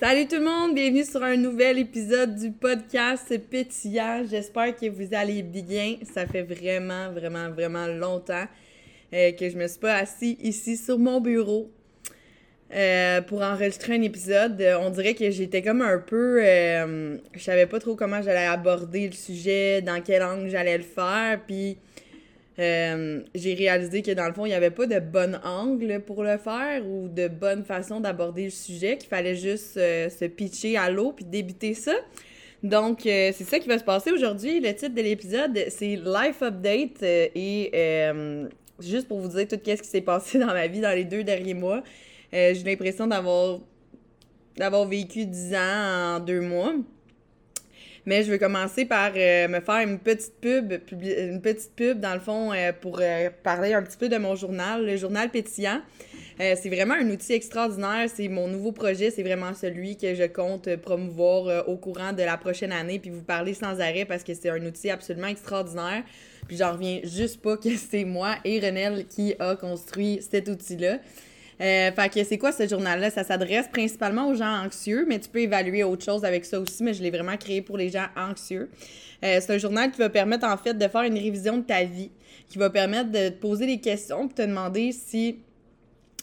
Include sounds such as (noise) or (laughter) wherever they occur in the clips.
Salut tout le monde, bienvenue sur un nouvel épisode du podcast Pétillant. J'espère que vous allez bien. Ça fait vraiment, vraiment, vraiment longtemps euh, que je me suis pas assis ici sur mon bureau euh, pour enregistrer un épisode. On dirait que j'étais comme un peu... Euh, je savais pas trop comment j'allais aborder le sujet, dans quel angle j'allais le faire, puis... Euh, j'ai réalisé que dans le fond, il n'y avait pas de bon angle pour le faire ou de bonne façon d'aborder le sujet, qu'il fallait juste euh, se pitcher à l'eau puis débiter ça. Donc, euh, c'est ça qui va se passer aujourd'hui. Le titre de l'épisode, c'est Life Update et juste pour vous dire tout ce qui s'est passé dans ma vie dans les deux derniers mois. j'ai l'impression d'avoir d'avoir vécu 10 ans en deux mois. Mais je vais commencer par euh, me faire une petite pub, une petite pub dans le fond euh, pour euh, parler un petit peu de mon journal, le journal pétillant. c'est vraiment un outil extraordinaire. C'est mon nouveau projet. C'est vraiment celui que je compte promouvoir au courant de la prochaine année puis vous parler sans arrêt parce que c'est un outil absolument extraordinaire. Puis j'en reviens juste pas que (laughs) c'est moi et Renel qui a construit cet outil-là. Euh, fait que c'est quoi ce journal-là? Ça s'adresse principalement aux gens anxieux, mais tu peux évaluer autre chose avec ça aussi, mais je l'ai vraiment créé pour les gens anxieux. Euh, c'est un journal qui va permettre en fait de faire une révision de ta vie, qui va permettre de te poser des questions, de te demander si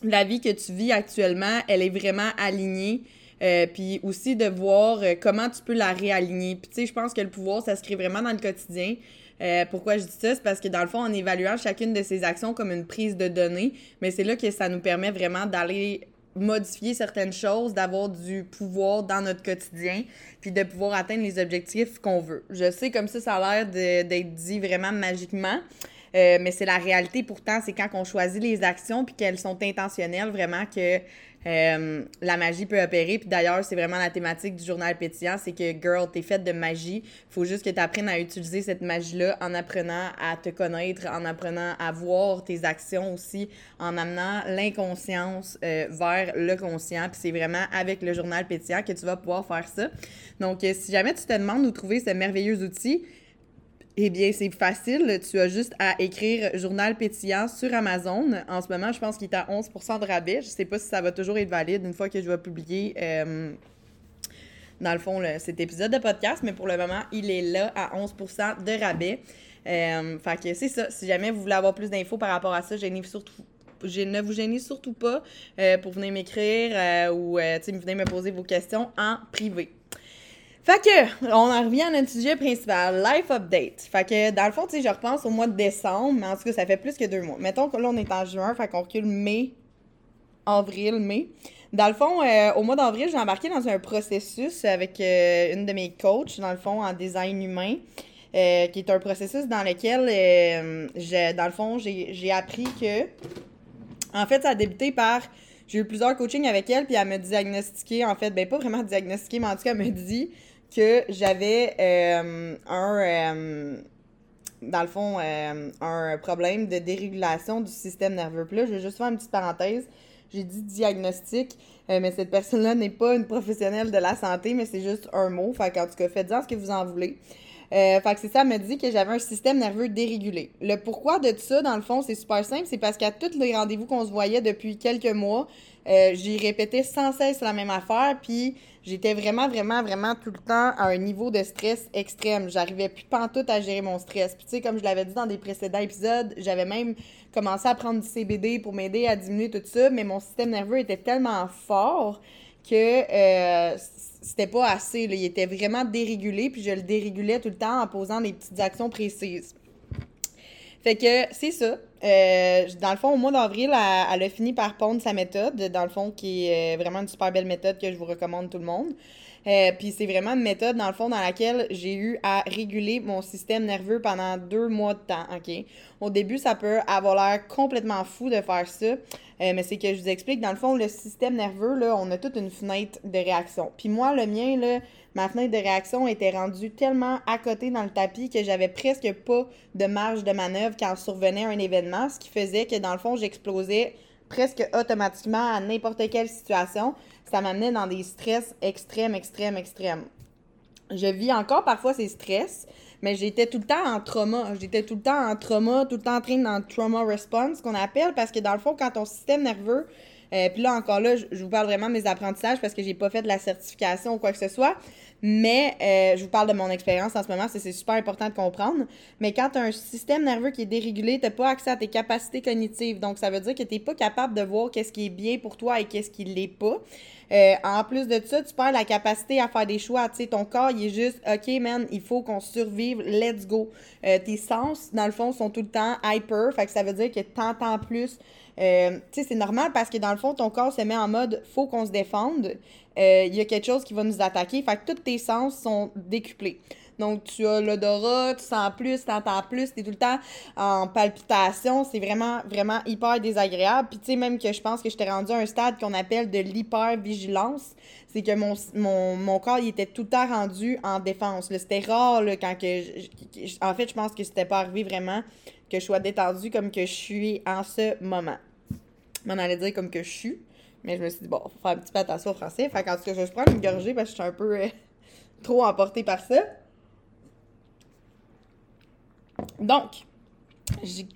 la vie que tu vis actuellement, elle est vraiment alignée euh, puis aussi de voir euh, comment tu peux la réaligner. Puis tu sais, je pense que le pouvoir, ça se crée vraiment dans le quotidien. Euh, pourquoi je dis ça? C'est parce que dans le fond, en évaluant chacune de ces actions comme une prise de données, mais c'est là que ça nous permet vraiment d'aller modifier certaines choses, d'avoir du pouvoir dans notre quotidien, puis de pouvoir atteindre les objectifs qu'on veut. Je sais comme ça, ça a l'air d'être dit vraiment magiquement, mais c'est la réalité pourtant, c'est quand on choisit les actions puis qu'elles sont intentionnelles, vraiment que euh, la magie peut opérer. Puis d'ailleurs, c'est vraiment la thématique du journal pétillant, c'est que, girl, t'es faite de magie. Faut juste que tu apprennes à utiliser cette magie-là en apprenant à te connaître, en apprenant à voir tes actions aussi, en amenant l'inconscience euh, vers le conscient. Puis c'est vraiment avec le journal pétillant que tu vas pouvoir faire ça. Donc, euh, si jamais tu te demandes où trouver ce merveilleux outil, eh bien, c'est facile. Tu as juste à écrire Journal pétillant sur Amazon. En ce moment, je pense qu'il est à 11% de rabais. Je ne sais pas si ça va toujours être valide une fois que je vais publier, euh, dans le fond, cet épisode de podcast. Mais pour le moment, il est là à 11% de rabais. Euh, fait que c'est ça. Si jamais vous voulez avoir plus d'infos par rapport à ça, surtout je ne vous gênez surtout pas euh, pour venir m'écrire ou venir me poser vos questions en privé. Fait que, on en revient à notre sujet principal, Life Update. Fait que, dans le fond, tu sais, je repense au mois de décembre, mais en tout cas, ça fait plus que deux mois. Mettons que là, on est en juin, fait qu'on recule mai, avril, mai. Dans le fond, euh, au mois d'avril, j'ai embarqué dans un processus avec euh, une de mes coachs, dans le fond, en design humain, euh, qui est un processus dans lequel, dans le fond, j'ai appris que, en fait, ça a débuté par j'ai eu plusieurs coachings avec elle, puis elle m'a diagnostiqué, en fait, ben pas vraiment diagnostiqué, mais en tout cas, elle m'a dit que j'avais euh, un, euh, dans le fond, euh, un problème de dérégulation du système nerveux. Puis là, je vais juste faire une petite parenthèse. J'ai dit diagnostic, mais cette personne-là n'est pas une professionnelle de la santé, mais c'est juste un mot. Fait qu'en tout cas, faites-en ce que vous en voulez. Fait que c'est ça, m'a dit que j'avais un système nerveux dérégulé. Le pourquoi de ça, dans le fond, c'est super simple. C'est parce qu'à tous les rendez-vous qu'on se voyait depuis quelques mois, euh, j'y répétais sans cesse la même affaire, puis j'étais vraiment, vraiment, vraiment tout le temps à un niveau de stress extrême. J'arrivais plus pantoute à gérer mon stress. Puis tu sais, comme je l'avais dit dans des précédents épisodes, j'avais même commencé à prendre du CBD pour m'aider à diminuer tout ça, mais mon système nerveux était tellement fort que euh, c'était pas assez. Il était vraiment dérégulé, puis je le dérégulais tout le temps en posant des petites actions précises. Fait que c'est ça. Euh, dans le fond, au mois d'avril, elle, a fini par pondre sa méthode, dans le fond, qui est euh, vraiment une super belle méthode que je vous recommande tout le monde. Euh, puis c'est vraiment une méthode, dans le fond, dans laquelle j'ai eu à réguler mon système nerveux pendant deux mois de temps, OK? Au début, ça peut avoir l'air complètement fou de faire ça, mais c'est que je vous explique, dans le fond, le système nerveux, là, on a toute une fenêtre de réaction. Puis moi, le mien, là, ma fenêtre de réaction était rendue tellement à côté dans le tapis que j'avais presque pas de marge de manœuvre quand survenait un événement, ce qui faisait que dans le fond, j'explosais presque automatiquement à n'importe quelle situation. Ça m'amenait dans des stress extrêmes, extrêmes, extrêmes. Je vis encore parfois ces stress, mais j'étais tout le temps en trauma. J'étais tout le temps en trauma, tout le temps en train dans trauma response, qu'on appelle, parce que dans le fond, quand ton système nerveux Euh, puis là, encore là, je, vous parle vraiment de mes apprentissages parce que j'ai pas fait de la certification ou quoi que ce soit. Mais euh, je vous parle de mon expérience en ce moment, c'est super important de comprendre. Mais quand tu as un système nerveux qui est dérégulé, tu pas accès à tes capacités cognitives. Donc, ça veut dire que tu pas capable de voir qu'est-ce qui est bien pour toi et qu'est-ce qui l'est pas. Euh, en plus de ça, tu perds la capacité à faire des choix. Tu sais, ton corps, il est juste, OK, man, il faut qu'on survive, let's go. Euh, tes sens, dans le fond, sont tout le temps hyper. Fait que ça veut dire que tu entends plus. Euh, tu sais, c'est normal parce que dans le fond, ton corps se met en mode faut qu'on se défende. Il y a quelque chose qui va nous attaquer. Fait que tous tes sens sont décuplés. Donc, tu as l'odorat, tu sens plus, tu entends plus, tu es tout le temps en palpitation. C'est vraiment, vraiment hyper désagréable. Puis, tu sais, même que je pense que je t'ai rendu à un stade qu'on appelle de l'hypervigilance. C'est que mon, mon, mon, corps, il était tout le temps rendu en défense. C'était rare, là, quand que... en fait, je pense que c'était pas arrivé vraiment que je sois détendue comme que je suis en ce moment. On allait dire comme que je suis. Mais je me suis dit, bon, faut faire un petit peu attention au français. Fait qu'en tout cas, je prendre une gorgée parce que je suis un peu euh, (laughs) trop emportée par ça. Donc,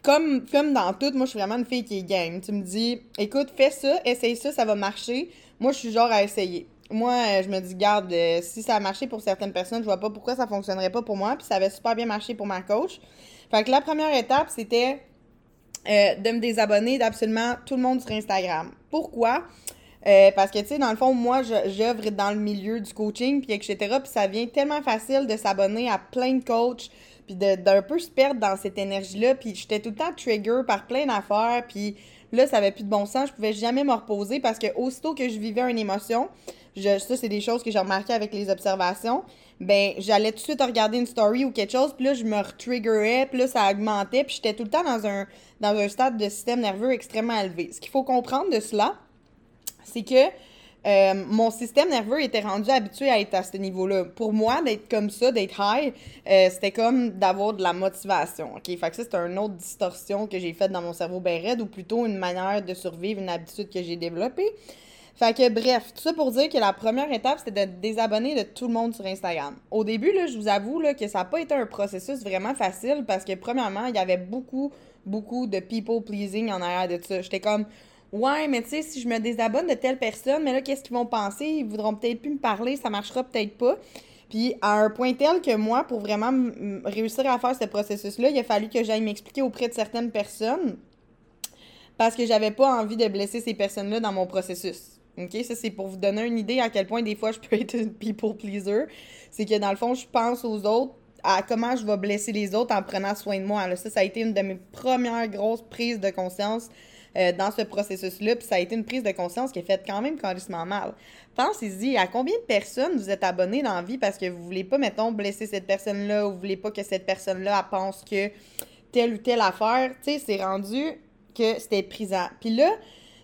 comme, comme dans tout, moi, je suis vraiment une fille qui est game. Tu me dis, écoute, fais ça, essaye ça, ça va marcher. Moi, je suis genre à essayer. Moi, euh, je me dis, garde, euh, si ça a marché pour certaines personnes, je vois pas pourquoi ça fonctionnerait pas pour moi. Puis ça avait super bien marché pour ma coach. Fait que la première étape, c'était euh, de me désabonner d'absolument tout le monde sur Instagram. Pourquoi? parce que, tu sais, dans le fond, moi, j'œuvre dans le milieu du coaching, puis etc. Puis ça vient tellement facile de s'abonner à plein de coachs, puis d'un peu se perdre dans cette énergie-là. Puis j'étais tout le temps trigger par plein d'affaires, puis là, ça avait plus de bon sens. Je pouvais jamais me reposer parce que aussitôt que je vivais une émotion, je, ça, c'est des choses que j'ai remarquées avec les observations, ben, j'allais tout de suite regarder une story ou quelque chose, puis là, je me retriggerais, puis là, ça augmentait, puis j'étais tout le temps dans un, dans un stade de système nerveux extrêmement élevé. Ce qu'il faut comprendre de cela, c'est que euh, mon système nerveux était rendu habitué à être à ce niveau-là. Pour moi, d'être comme ça, d'être high, euh, c'était comme d'avoir de la motivation. OK? Fait que ça, c'est une autre distorsion que j'ai faite dans mon cerveau bien raide, ou plutôt une manière de survivre, une habitude que j'ai développée. Fait que bref, tout ça pour dire que la première étape, c'était de désabonner de tout le monde sur Instagram. Au début, là, je vous avoue que ça n'a pas été un processus vraiment facile parce que premièrement, il y avait beaucoup, beaucoup de people pleasing en arrière de ça. J'étais comme Ouais, mais tu sais, si je me désabonne de telle personne, mais là, qu'est-ce qu'ils vont penser? Ils voudront peut-être plus me parler, ça marchera peut-être pas. Puis à un point tel que moi, pour vraiment réussir à faire ce processus-là, il a fallu que j'aille m'expliquer auprès de certaines personnes parce que j'avais pas envie de blesser ces personnes-là dans mon processus. OK? Ça, c'est pour vous donner une idée à quel point des fois je peux être une people pleaser. C'est que dans le fond, je pense aux autres, à comment je vais blesser les autres en prenant soin de moi. ça, ça a été une de mes premières grosses prises de conscience euh, dans ce processus-là. Puis ça a été une prise de conscience qui a fait quand même carrément mal. Pensez-y, à combien de personnes vous êtes abonnés dans la vie parce que vous voulez pas, mettons, blesser cette personne-là ou vous voulez pas que cette personne-là pense que telle ou telle affaire? Tu sais, c'est rendu que c'était prisant. Puis là,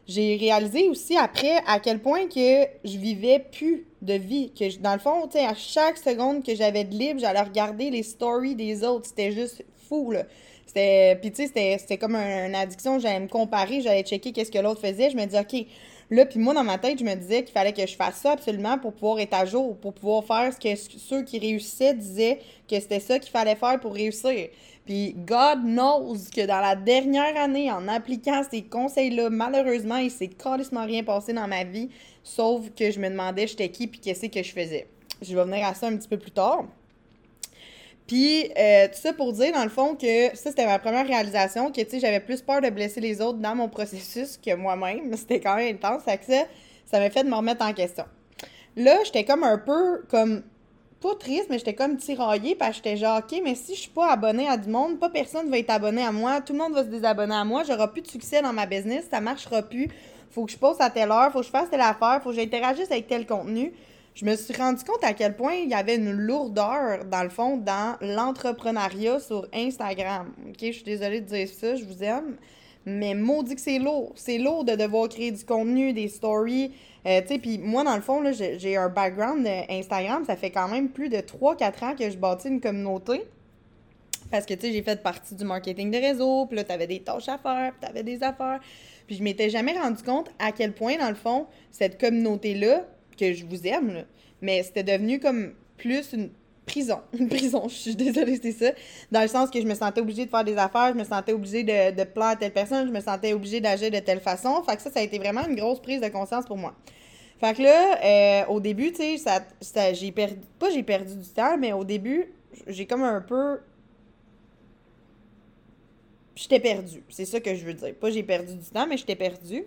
j'ai réalisé aussi après à quel point que je vivais plus de vie. Que dans le fond, à chaque seconde que j'avais de libre, j'allais regarder les stories des autres. C'était juste fou, là. C'était, puis tu sais, c'était comme une addiction. J'allais me comparer, j'allais checker qu'est-ce que l'autre faisait. Je me disais, OK, là, puis moi, dans ma tête, je me disais qu'il fallait que je fasse ça absolument pour pouvoir être à jour, pour pouvoir faire ce que ceux qui réussissaient disaient que c'était ça qu'il fallait faire pour réussir. Puis God knows que dans la dernière année, en appliquant ces conseils-là, malheureusement, il s'est carrément rien passé dans ma vie, sauf que je me demandais j'étais qui puis qu'est-ce que je faisais. Je vais venir à ça un petit peu plus tard. Puis, euh, tout ça pour dire, dans le fond, que ça, c'était ma première réalisation, que, tu sais, j'avais plus peur de blesser les autres dans mon processus que moi-même. (laughs) C'était quand même intense. Ça, ça, ça m'a fait de me remettre en question. Là, j'étais comme un peu, comme, pas triste, mais j'étais comme tiraillée parce que j'étais genre, OK, mais si je suis pas abonnée à du monde, pas personne va être abonné à moi, tout le monde va se désabonner à moi, j'aurai plus de succès dans ma business, ça marchera plus, faut que je poste à telle heure, faut que je fasse telle affaire, faut que j'interagisse avec tel contenu. Je me suis rendu compte à quel point il y avait une lourdeur, dans le fond, dans l'entrepreneuriat sur Instagram. OK, je suis désolée de dire ça, je vous aime. Mais maudit que c'est lourd. C'est lourd de devoir créer du contenu, des stories. Euh, tu puis moi, dans le fond, j'ai un background Instagram. Ça fait quand même plus de 3-4 ans que je bâtis une communauté. Parce que, tu sais, j'ai fait partie du marketing de réseau. Puis là, t'avais des tâches à faire, puis t'avais des affaires. Puis je m'étais jamais rendu compte à quel point, dans le fond, cette communauté-là, que je vous aime, mais c'était devenu comme plus une prison. (laughs) Une prison, je suis désolée, c'est ça. Dans le sens que je me sentais obligée de faire des affaires, je me sentais obligée de, de plaire à telle personne, je me sentais obligée d'agir de telle façon. Fait que ça, ça a été vraiment une grosse prise de conscience pour moi. Fait que là, euh, au début, tu sais, ça, ça j'ai perdu. Pas j'ai perdu du temps, mais au début, j'ai comme un peu. J'étais perdue. C'est ça que je veux dire. Pas j'ai perdu du temps, mais j'étais perdue.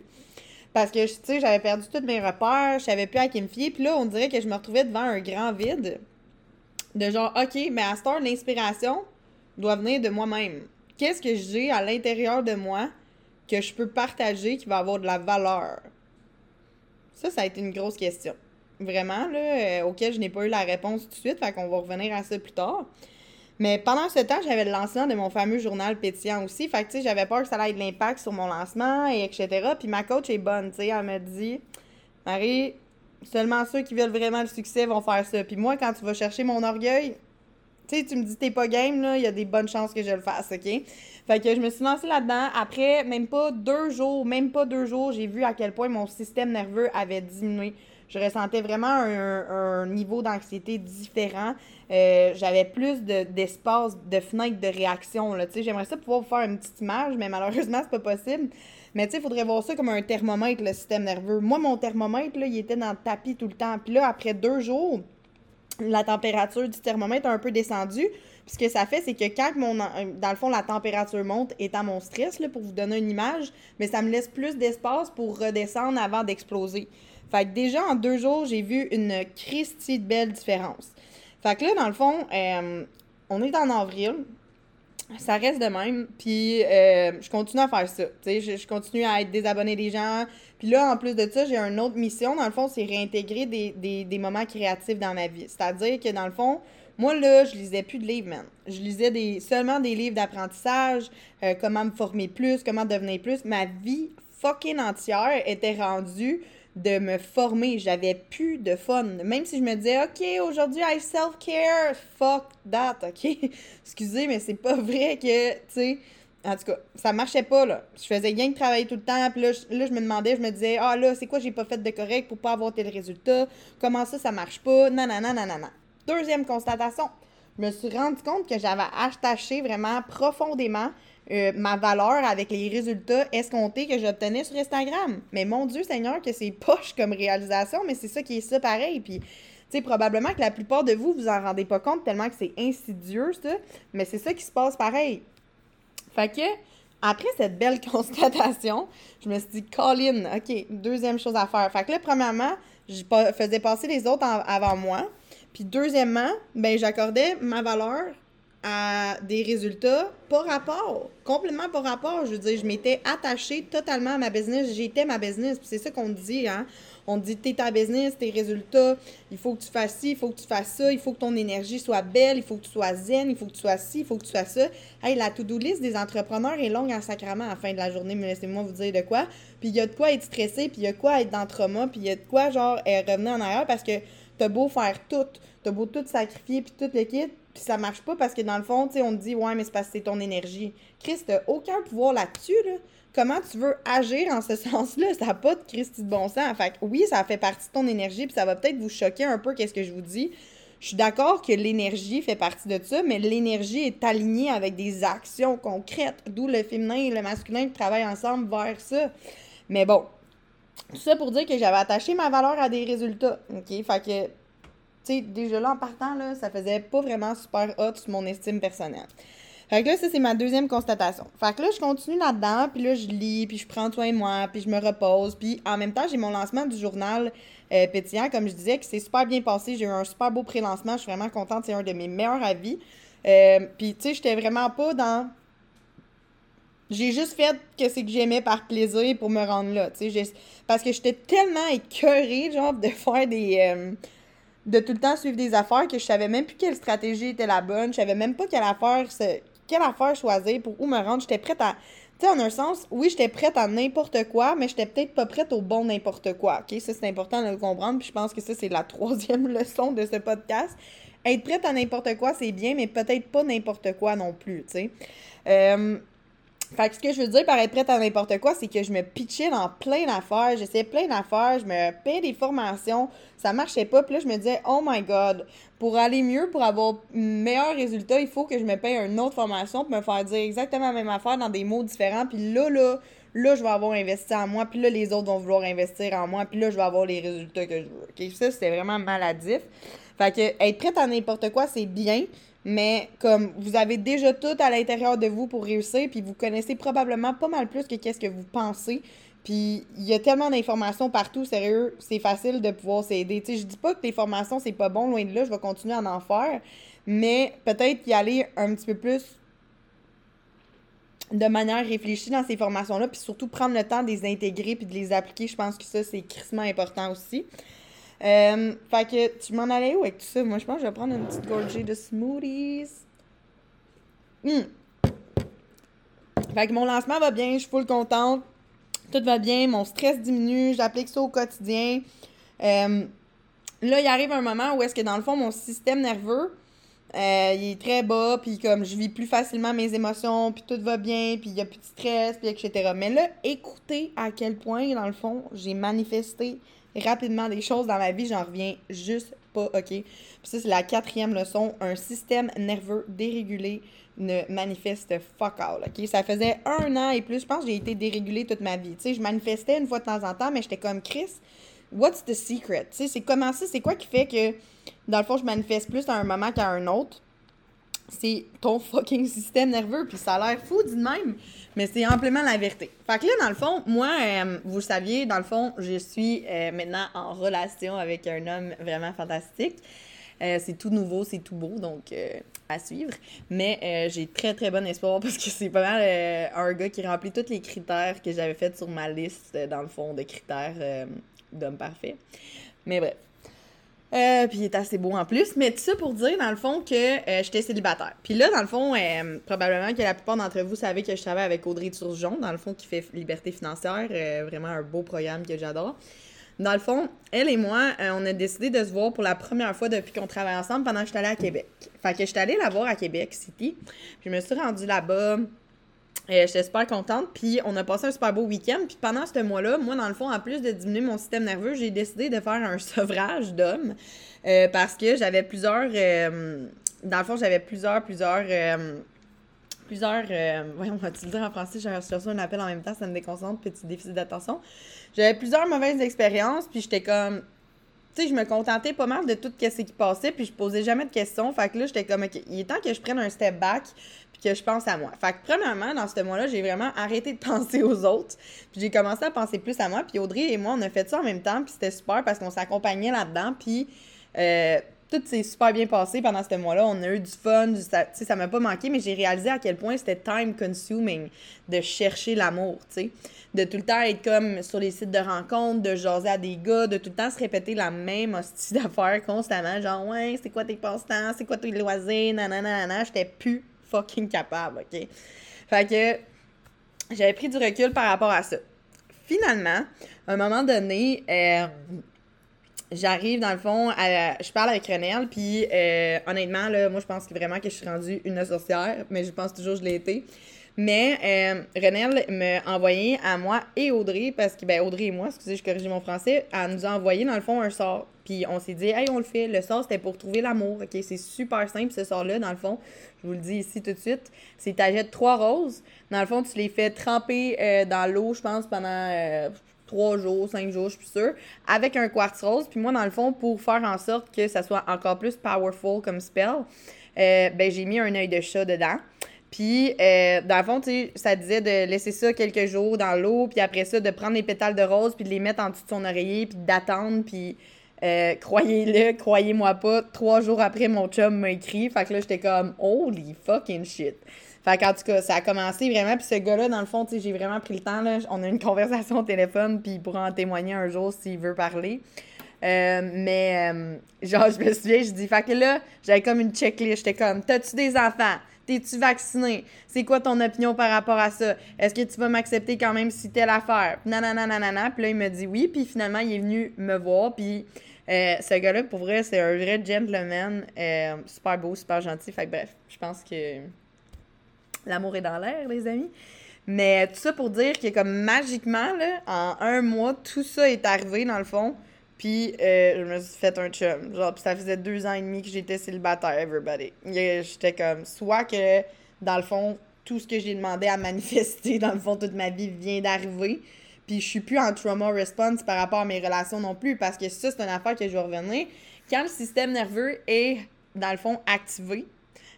Parce que, tu sais, j'avais perdu tous mes repères, je savais plus à qui me fier. Puis là, on dirait que je me retrouvais devant un grand vide. De genre, OK, mais à ce temps, l'inspiration doit venir de moi-même. Qu'est-ce que j'ai à l'intérieur de moi que je peux partager qui va avoir de la valeur? Ça, ça a été une grosse question. Vraiment, là, euh, auquel je n'ai pas eu la réponse tout de suite, fait qu'on va revenir à ça plus tard. Mais pendant ce temps, j'avais le lancement de mon fameux journal pétillant aussi. Fait que, j'avais peur que ça ait de l'impact sur mon lancement, et etc. Puis ma coach est bonne. Elle me dit, Marie, seulement ceux qui veulent vraiment le succès vont faire ça. Puis moi, quand tu vas chercher mon orgueil, tu sais, tu me dis t'es pas game, là, il y a des bonnes chances que je le fasse, OK? Fait que je me suis lancée là-dedans. Après, même pas deux jours, même pas deux jours, j'ai vu à quel point mon système nerveux avait diminué je ressentais vraiment un, niveau d'anxiété différent. Euh, j'avais plus d'espace, de, fenêtres de réaction. J'aimerais ça pouvoir vous faire une petite image, mais malheureusement, c'est pas possible. Mais il faudrait voir ça comme un thermomètre, le système nerveux. Moi, mon thermomètre, là, il était dans le tapis tout le temps. Puis là, après deux jours, la température du thermomètre a un peu descendu. Puis ce que ça fait, c'est que quand mon, dans le fond, la température monte, étant mon stress, là, pour vous donner une image, mais ça me laisse plus d'espace pour redescendre avant d'exploser. Fait que déjà, en deux jours, j'ai vu une Christie de belle différence. Fait que là, dans le fond, euh, on est en avril. Ça reste de même. Puis euh, je continue à faire ça. Tu sais, je, continue à être désabonné des gens. Puis là, en plus de ça, j'ai une autre mission. Dans le fond, c'est réintégrer des, moments créatifs dans ma vie. C'est-à-dire que dans le fond, moi, là, je lisais plus de livres, man. Je lisais des, seulement des livres d'apprentissage, euh, comment me former plus, comment devenir plus. Ma vie fucking entière était rendue de me former. J'avais plus de fun. Même si je me disais, OK, aujourd'hui, I self-care, fuck that, (laughs) OK? Excusez, mais c'est pas vrai que, tu sais, en tout cas, ça marchait pas, là. Je faisais rien de travailler tout le temps, puis là, là, je me demandais, je me disais, ah là, c'est quoi j'ai pas fait de correct pour pas avoir tel résultat? Comment ça, ça marche pas? Non, non, non, non, non, non. Deuxième constatation, je me suis rendu compte que j'avais attaché vraiment profondément euh, ma valeur avec les résultats escomptés que j'obtenais sur Instagram. Mais mon Dieu Seigneur, que c'est poche comme réalisation, mais c'est ça qui est ça pareil. Puis, tu sais, probablement que la plupart de vous, vous en rendez pas compte tellement que c'est insidieux, ça. Mais c'est ça qui se passe pareil. Fait que, après cette belle (laughs) constatation, je me suis dit, Colin, OK, deuxième chose à faire. Fait que là, premièrement, je faisais passer les autres avant moi. Puis deuxièmement, ben j'accordais ma valeur à des résultats pas rapport, complètement pas rapport. Je veux dire, je m'étais attachée totalement à ma business. J'étais ma business. c'est ça qu'on dit, hein. On dit, t'es ta business, tes résultats, il faut que tu fasses ci, il faut que tu fasses ça, il faut que ton énergie soit belle, il faut que tu sois zen, il faut que tu sois ci, il faut que tu sois ça. Hey, la to-do list des entrepreneurs est longue en sacrament à la fin de la journée, mais laissez-moi vous dire de quoi. Puis il y a de quoi être stressé, puis il y a de quoi être dans le trauma, puis il y a de quoi, genre, euh, revenir en arrière parce que t'as beau faire tout, t'as beau tout sacrifier, puis tout le kit, puis ça marche pas parce que dans le fond, tu sais, on te dit, ouais, mais c'est parce que c'est ton énergie. Chris, t'as aucun pouvoir là-dessus, là. Comment tu veux agir en ce (laughs) sens-là? Ça n'a pas de Christy de bon sens. Fait oui, ça fait partie de ton énergie, puis ça va peut-être vous choquer un peu, qu'est-ce que je vous dis. Je suis d'accord que l'énergie fait partie de ça, mais l'énergie est alignée avec des actions concrètes, d'où le féminin et le masculin travaillent ensemble vers ça. Mais bon, tout ça pour dire que j'avais attaché ma valeur à des résultats. OK? Fait que tu sais, déjà là, en partant, là, ça faisait pas vraiment super hot sur mon estime personnelle. Fait que là, ça, c'est ma deuxième constatation. Fait que là, je continue là-dedans, puis là, je lis, puis je prends soin de moi, puis je me repose. Puis en même temps, j'ai mon lancement du journal euh, pétillant, comme je disais, qui s'est super bien passé. J'ai eu un super beau pré-lancement. Je suis vraiment contente. C'est un de mes meilleurs avis. Euh, puis, tu sais, j'étais vraiment pas dans... J'ai juste fait que c'est que j'aimais par plaisir pour me rendre là, tu sais. Parce que j'étais tellement écœurée, genre, de faire des... Euh, de tout le temps suivre des affaires que je savais même plus quelle stratégie était la bonne. Je savais même pas quelle affaire, quelle affaire choisir pour où me rendre. J'étais prête à. Tu sais, en un sens, oui, j'étais prête à n'importe quoi, mais j'étais peut-être pas prête au bon n'importe quoi. OK? Ça, c'est important de le comprendre. Puis je pense que ça, c'est la (laughs) troisième leçon de ce podcast. Être prête à n'importe quoi, c'est bien, mais peut-être pas n'importe quoi non plus, tu sais. Euh, Fait que ce que je veux dire par être prête à n'importe quoi, c'est que je me pitchais dans plein d'affaires, j'essayais plein d'affaires, je me payais des formations, ça marchait pas, puis là je me disais oh my god, pour aller mieux, pour avoir meilleur résultat, il faut que je me paye une autre formation pour me faire dire exactement la même affaire dans des mots différents, puis là là, là je vais avoir investi en moi, puis là les autres vont vouloir investir en moi, puis là je vais avoir les résultats que je veux. OK, ça c'était vraiment maladif. Fait que être prête à n'importe quoi, c'est bien, mais comme vous avez déjà tout à l'intérieur de vous pour réussir, puis vous connaissez probablement pas mal plus que qu'est-ce que vous pensez. Puis il y a tellement d'informations partout, sérieux, c'est facile de pouvoir s'aider. Tu sais, je dis pas que les formations c'est pas bon, loin de là, je vais continuer à en faire, mais peut-être y aller un petit peu plus de manière réfléchie dans ces formations-là, puis surtout prendre le temps de les intégrer puis de les appliquer. Je pense que ça, c'est crissement important aussi. Euh, fait que tu m'en allais où avec tout ça? Moi, je pense que je vais prendre une petite gorgée de smoothies. Hum. Fait que mon lancement va bien, je suis full contente. Tout va bien, mon stress diminue, j'applique ça au quotidien. Euh, là, il arrive un moment où est-ce que dans le fond, mon système nerveux, euh, il est très bas, puis comme je vis plus facilement mes émotions, puis tout va bien, puis il y a plus de stress, puis etc. Mais là, écoutez à quel point, dans le fond, j'ai manifesté rapidement des choses dans ma vie, j'en reviens juste pas, OK? Puis ça, c'est la quatrième leçon. Un système nerveux dérégulé ne manifeste fuck all, OK? Ça faisait un an et plus, je pense j'ai été dérégulée toute ma vie. Tu sais, je manifestais une fois de temps en temps, mais j'étais comme Chris, what's the secret? Tu sais, c'est comment ça, c'est quoi qui fait que, dans le fond, je manifeste plus à un moment qu'à un autre? C'est ton fucking système nerveux, puis ça a l'air fou dit même, mais c'est amplement la vérité. Fait que là, dans le fond, moi, euh, vous le saviez, dans le fond, je suis euh, maintenant en relation avec un homme vraiment fantastique. Euh, c'est tout nouveau, c'est tout beau, donc à suivre. Mais j'ai très très bon espoir (laughs) parce que c'est pas mal un gars qui remplit tous les critères que j'avais fait sur ma liste, dans le fond, de critères d'homme parfait. Mais bref. Euh, puis il est assez beau en plus. Mais tout ça pour dire, dans le fond, que euh, j'étais célibataire. Puis là, dans le fond, euh, probablement que la plupart d'entre vous savez que je travaille avec Audrey Turgeon, dans le fond, qui fait Liberté financière. vraiment un beau programme que j'adore. Dans le fond, elle et moi, on a décidé de se voir pour la première fois depuis qu'on travaille ensemble pendant que j'étais allée à Québec. Fait que j'étais allée la voir à Québec City. Puis je me suis rendue là-bas euh, j'étais super contente. Puis on a passé un super beau week-end. Puis pendant ce mois-là, moi, dans le fond, en plus de diminuer mon système nerveux, j'ai décidé de faire un (laughs) sevrage d'hommes. Euh, parce que j'avais plusieurs. Euh, dans le fond, j'avais plusieurs, plusieurs. plusieurs. voyons, on va-tu le dire en français? J'ai reçu un appel en même temps, ça me déconcentre, petit déficit d'attention. J'avais plusieurs mauvaises expériences, puis j'étais comme tu sais, je me contentais pas mal de tout ce qui passait, puis je posais jamais de questions. Fait que là, j'étais comme, il est temps que je prenne un step back, que je pense à moi. Fait que premièrement, dans ce mois-là, j'ai vraiment arrêté de (laughs) penser aux autres. Puis j'ai commencé à penser plus à moi. Puis Audrey et moi, on a fait ça en même temps. Puis c'était super parce qu'on s'accompagnait là-dedans. Puis euh, tout s'est super bien passé pendant ce mois-là. On a eu du fun. Du, ça, ça m'a pas manqué, mais j'ai réalisé à quel point c'était time consuming de chercher l'amour, tu sais. De tout le temps être comme sur les sites de rencontres, de jaser à des gars, de tout le temps se répéter la même hostie d'affaires constamment. Genre, ouais, c'est quoi tes passe-temps, c'est quoi tes loisirs, nanana, nanana. J'étais plus fucking capable, OK? Fait que j'avais pris du recul par rapport à ça. Finalement, à un moment donné, euh, j'arrive dans le fond, je parle avec Renelle, puis euh, honnêtement, là, moi je pense vraiment que je suis rendue une sorcière, mais je pense toujours que je l'ai été. Mais euh, Renelle m'a envoyé à moi et Audrey, parce que, ben, Audrey et moi, excusez, je corrige mon français, elle nous a envoyé, dans le fond, un sort. Puis on s'est dit, hey, on le fait. Le sort, c'était pour trouver l'amour. OK, c'est super simple, ce sort-là, dans le fond. Je vous le dis ici tout de suite. C'est t'achètes trois roses. Dans le fond, tu les fais tremper euh, dans l'eau, je pense, pendant euh, trois jours, cinq jours, je suis sûre, avec un quartz rose. Puis moi, dans le fond, pour faire en sorte que ça soit encore plus powerful comme spell, ben, j'ai mis un œil de chat dedans. Puis, euh, dans le fond, tu ça disait de laisser ça quelques jours dans l'eau, puis après ça, de prendre les pétales de rose, puis de les mettre en dessous de son oreiller, puis d'attendre, puis euh, (laughs) croyez-le, croyez-moi pas, trois jours après, mon chum m'a écrit. Fait que là, j'étais comme, holy fucking shit. Fait qu'en tout cas, ça a commencé vraiment. Puis ce gars-là, dans le fond, tu j'ai vraiment pris le temps. Là. On a une conversation au téléphone, puis il pourra en témoigner un jour s'il veut parler. Euh, mais, genre, je me souviens, je dis, fait que là, j'avais comme une checklist. J'étais comme, t'as-tu des enfants? T'es-tu vacciné? C'est quoi ton opinion par rapport à ça? Est-ce que tu vas m'accepter quand même si telle affaire? Nanana, nanana. Puis là, il me dit oui. Puis finalement, il est venu me voir. Puis euh, ce gars-là, pour vrai, c'est un vrai gentleman. Euh, super beau, super gentil. Fait que bref, je pense que l'amour est dans l'air, les amis. Mais tout ça pour dire que comme magiquement, en un mois, tout ça est arrivé dans le fond. Puis euh, je me suis fait un chum. Genre, pis ça faisait deux ans et demi que j'étais célibataire, everybody. J'étais comme, soit que, dans le fond, tout ce que j'ai demandé à manifester, (laughs) dans le fond, toute ma vie vient d'arriver. Puis je suis plus en trauma response par rapport à mes relations non plus, parce que ça, c'est une affaire que je vais revenir. Quand le système nerveux est, dans le fond, activé,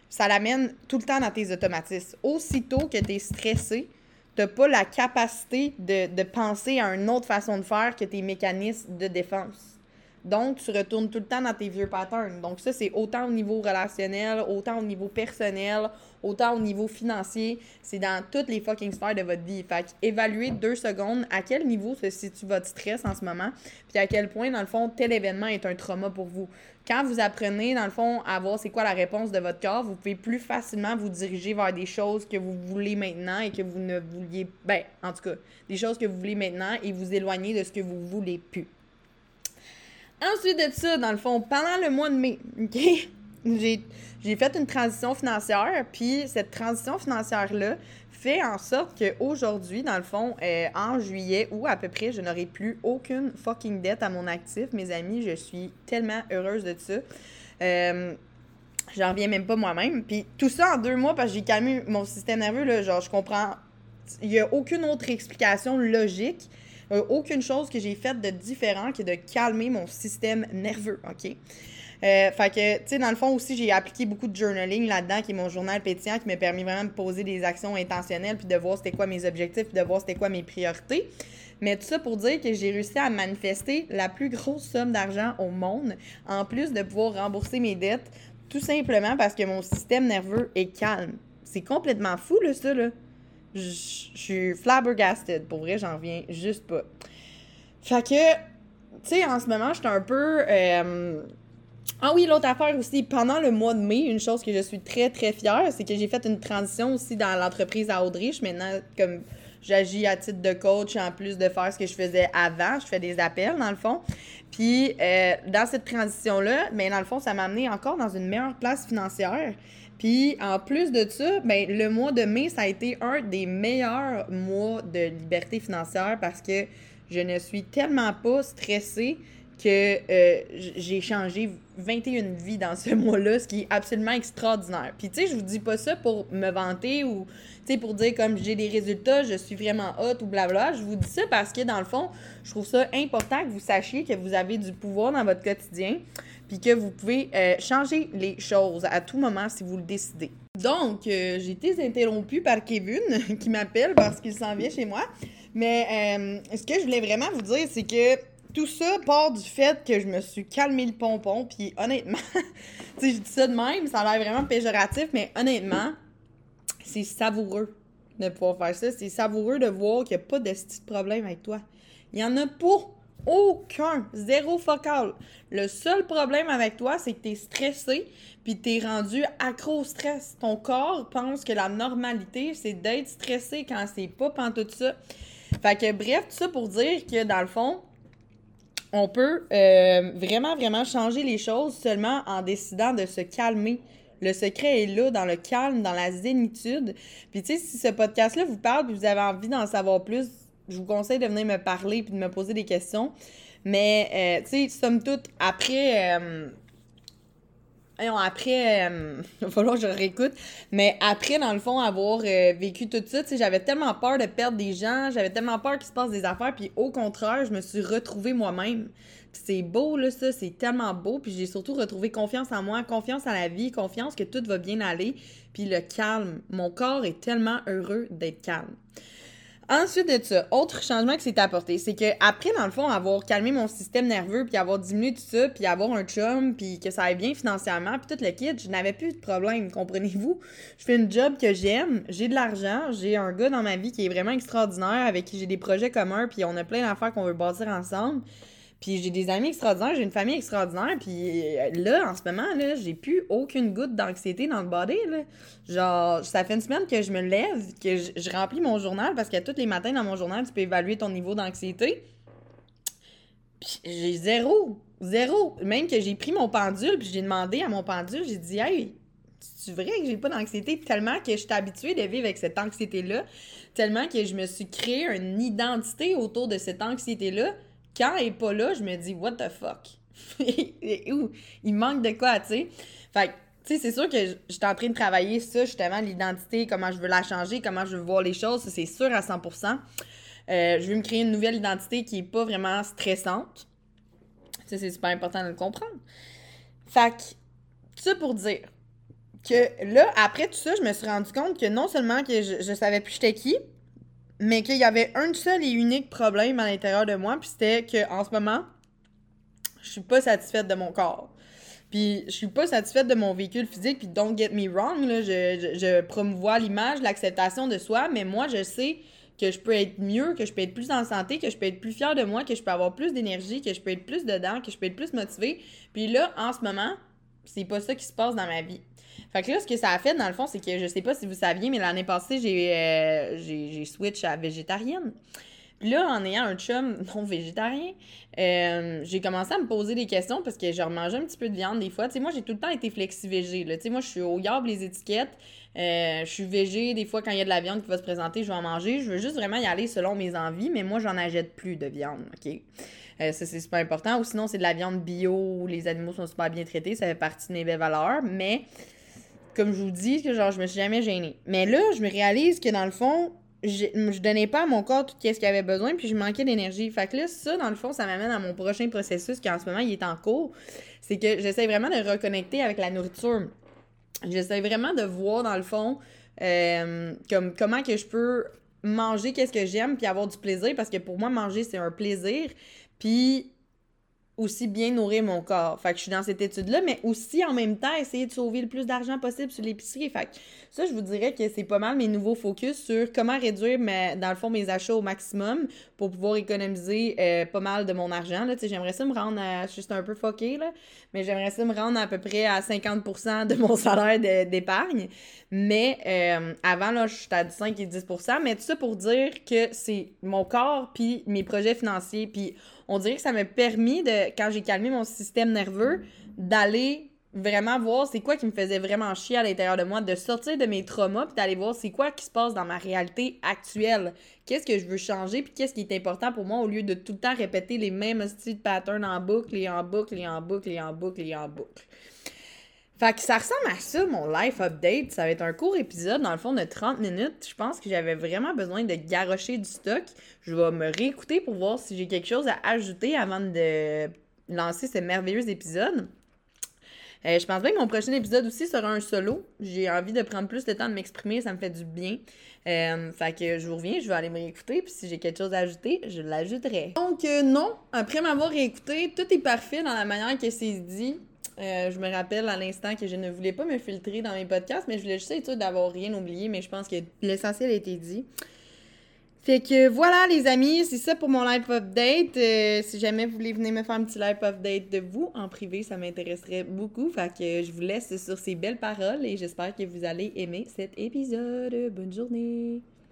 ça l'amène tout le temps dans tes automatismes. Aussitôt que tu es stressé, t'as pas la capacité de, de, penser à une autre façon de faire que tes mécanismes de défense. Donc, tu retournes tout le temps dans tes vieux patterns. Donc, ça, c'est autant au niveau relationnel, autant au niveau personnel, autant au niveau financier. C'est dans toutes les fucking sphères de votre vie. Fait évaluez deux secondes à quel niveau se situe votre stress en ce moment, puis à quel point, dans le fond, tel événement est un trauma pour vous. Quand vous apprenez, dans le fond, à voir c'est quoi la réponse de votre corps, vous pouvez plus facilement vous diriger vers des choses que vous voulez maintenant et que vous ne vouliez... Ben, en tout cas, des choses que vous voulez maintenant et vous éloigner de ce que vous voulez plus. Ensuite de ça, dans le fond, pendant le mois de mai, OK? (laughs) J'ai fait une transition financière, puis cette transition financière-là fait en sorte qu'aujourd'hui, dans le fond, euh, en juillet ou à peu près, je n'aurai plus aucune fucking dette à mon actif. Mes amis, je suis tellement heureuse de ça. Euh, J'en reviens même pas moi-même. Puis tout ça en deux mois parce que j'ai calmé mon système nerveux. Là, genre, je comprends. Il n'y a aucune autre explication logique aucune chose que j'ai faite de différent que de calmer mon système nerveux, OK? Euh, fait que, tu sais, dans le fond aussi, j'ai appliqué beaucoup de journaling là-dedans, qui est mon journal pétillant, qui m'a permis vraiment de poser des actions intentionnelles, puis de voir c'était quoi mes objectifs, puis de voir c'était quoi mes priorités. Mais tout ça pour dire que j'ai réussi à manifester la plus grosse somme d'argent au monde, en plus de pouvoir rembourser mes dettes, tout simplement parce que mon système nerveux est calme. C'est complètement fou, là, ça, là. Je suis flabbergasted. Pour vrai, j'en reviens juste pas. Fait que, tu sais, en ce moment, j'étais un peu. Euh, ah oui, l'autre affaire aussi, pendant le mois de mai, une chose que je suis très, très fière, c'est que j'ai fait une transition aussi dans l'entreprise à Audrich. Maintenant, comme j'agis à titre de coach en plus de faire ce que je faisais avant, je fais des appels dans le fond. Puis, euh, dans cette transition-là, mais dans le fond, ça m'a amené encore dans une meilleure place financière. Puis en plus de ça, ben, le mois de mai, ça a été un des meilleurs mois de liberté financière parce que je ne suis tellement pas stressée que euh, j'ai changé 21 vies dans ce (laughs) mois-là, ce qui est absolument extraordinaire. Puis tu sais, je vous dis pas ça pour me vanter ou pour dire comme j'ai des résultats, je suis vraiment hot ou blabla. Je vous dis ça parce que dans le fond, je trouve ça important que vous sachiez que vous avez du pouvoir dans votre quotidien puis que vous pouvez euh, changer les choses à tout moment si vous le décidez. Donc, euh, j'ai été interrompue par Kevin (laughs) qui m'appelle parce qu'il s'en vient chez moi. Mais ce que je voulais vraiment vous dire, c'est que tout ça part du fait que je me suis calmé le pompon. Puis honnêtement, (laughs) tu sais, je dis ça de même, ça a l'air vraiment péjoratif, mais honnêtement, c'est savoureux de pouvoir faire ça. C'est savoureux de voir qu'il n'y a pas de petit problème avec toi. Il y en a pas. Aucun. Zéro focal. Le seul problème avec toi, c'est que tu es stressé puis tu es rendu accro au stress. Ton corps pense que la normalité, c'est d'être stressé quand c'est pas tout ça. Fait que bref, tout ça pour dire que dans le fond, on peut euh, vraiment, vraiment changer les choses seulement en décidant de se calmer. Le secret est là, dans le calme, dans la zénitude. Puis tu sais, si ce podcast-là vous parle puis vous avez envie d'en savoir plus, je vous conseille de venir me parler puis de me poser des questions. Mais, euh, tu sais, somme toute, après. Euh, après, euh, (laughs) je réécoute, mais après, dans le fond, avoir vécu tout ça, j'avais tellement peur de perdre des gens, j'avais tellement peur qu'il se passe des affaires, puis au contraire, je me suis retrouvée moi-même. c'est beau, là, ça, c'est tellement beau, puis j'ai surtout retrouvé confiance en moi, confiance en la vie, confiance que tout va bien aller, puis le calme. Mon corps est tellement heureux d'être calme. Ensuite de ça, autre changement qui s'est apporté, c'est que après dans le fond avoir calmé mon système nerveux puis avoir diminué tout ça puis avoir un chum puis que ça aille bien financièrement puis tout le kit, je n'avais plus de problème, comprenez-vous? Je fais une job que j'aime, j'ai de l'argent, j'ai un gars dans ma vie qui est vraiment extraordinaire avec qui j'ai des projets communs puis on a plein d'affaires qu'on veut bâtir ensemble. Puis j'ai des amis extraordinaires, j'ai une famille extraordinaire. Puis euh, là, en ce moment, là, j'ai plus aucune goutte d'anxiété dans le body. Là. Genre, ça fait une semaine que je me lève, que je, remplis mon journal parce que tous les matins dans mon journal, tu peux évaluer ton niveau d'anxiété. Puis j'ai zéro. Zéro. Même que j'ai pris mon pendule, puis j'ai demandé à mon pendule, j'ai dit, hey, c'est vrai que j'ai pas d'anxiété? Tellement que je suis habituée de vivre avec cette anxiété-là, tellement que je me suis créé une identité autour de cette anxiété-là. Quand elle est pas là, je me dis, what the fuck? (laughs) il manque de quoi, tu sais? Fait tu sais, c'est sûr que j'étais en train de travailler ça, justement, l'identité, comment je veux la changer, comment je veux voir les choses, c'est sûr à 100%. Euh, je veux me créer une nouvelle identité qui est pas vraiment stressante. Ça, c'est super important de le comprendre. Fait que, ça pour dire que là, après tout ça, je me suis rendu compte que non seulement que je, je savais plus j'étais qui, mais qu'il y avait un seul et unique problème à l'intérieur de moi, puis c'était qu'en ce moment, je suis pas satisfaite de mon corps. Puis je suis pas satisfaite de mon véhicule physique, puis don't get me wrong, là, je, je, je promouvois l'image, l'acceptation de soi, mais moi, je sais que je peux être mieux, que je peux être plus en santé, que je peux être plus fière de moi, que je peux avoir plus d'énergie, que je peux être plus dedans, que je peux être plus motivée. Puis là, en ce moment, c'est pas ça qui se passe dans ma vie. Fait que là, ce que ça a fait, dans le fond, c'est que je sais pas si vous saviez, mais l'année passée, j'ai euh, switch à végétarienne. Puis là, en ayant un chum (laughs) non végétarien, euh, j'ai commencé à me poser des questions parce que je remangeais un petit peu de viande des fois. Tu sais, moi, j'ai tout le temps été flexi-végé. Tu sais, moi, je suis au yard les étiquettes. Euh, je suis végé. Des fois, quand il y a de la viande qui va se présenter, je vais en manger. Je veux juste vraiment y aller selon mes envies, mais moi, j'en achète plus de viande. OK? Euh, ça, c'est super important. Ou sinon, c'est de la viande bio où les animaux sont super bien traités. Ça fait partie de mes belles valeurs. Mais, comme je vous dis, que genre, je me suis jamais gênée. Mais là, je me réalise que dans le fond, je, je donnais pas à mon corps tout ce qu'il avait besoin, puis je manquais d'énergie. Fait que là, ça, dans le fond, ça m'amène à mon prochain processus qui, en ce moment, il est en cours. C'est que j'essaie vraiment de reconnecter avec la nourriture. J'essaie vraiment de voir, dans le fond, euh, comme, comment que je peux manger qu'est-ce que j'aime, puis avoir du plaisir, parce que pour moi, manger, c'est un plaisir. Puis aussi bien nourrir mon corps. Fait que je suis dans cette étude-là, mais aussi en même temps essayer de sauver le plus d'argent possible sur l'épicerie. Fait que ça, je vous dirais que c'est pas mal mes nouveaux focus sur comment réduire, dans le fond, mes achats au maximum pour pouvoir économiser euh, pas mal de mon argent. Là, j'aimerais ça me rendre à, juste un peu fucké, là, mais j'aimerais ça me rendre à peu près à 50% de mon (laughs) salaire d'épargne. Mais euh, avant, là, je suis à 5 et 10%, mais tout ça pour dire que c'est mon corps puis mes projets financiers, puis on dirait que ça m'a permis de, quand j'ai calmé mon système nerveux, d'aller vraiment voir c'est quoi qui me faisait vraiment chier à l'intérieur de moi, de sortir de mes traumas, puis d'aller voir c'est quoi qui se passe dans ma réalité actuelle. Qu'est-ce que je veux changer, puis qu'est-ce qui est important pour moi au lieu de tout le temps répéter les mêmes styles de patterns en boucle et en boucle et en boucle et en boucle et en boucle. Fait que ça ressemble à ça, mon life update. Ça va être un court épisode, dans le fond, de 30 minutes. Je pense que j'avais vraiment besoin de garrocher du stock. Je vais me réécouter pour voir si j'ai quelque chose à ajouter avant de lancer ce merveilleux épisode. Euh, je pense bien que mon prochain épisode aussi sera un solo. J'ai envie de prendre plus de temps de m'exprimer, ça me fait du bien. Euh, fait que je vous reviens, je vais aller me réécouter, puis si j'ai quelque chose à ajouter, je l'ajouterai. Donc, euh, non, après m'avoir réécouté, tout est parfait dans la manière que c'est dit. Euh, je me rappelle à l'instant que je ne voulais pas me filtrer dans mes podcasts, mais je voulais juste être d'avoir rien oublié, mais je pense que l'essentiel a été dit. Fait que voilà les amis, c'est ça pour mon live update. Euh, si jamais vous voulez venir me faire un petit live update de vous en privé, ça m'intéresserait beaucoup. Fait que je vous laisse sur ces belles paroles et j'espère que vous allez aimer cet épisode. Bonne journée!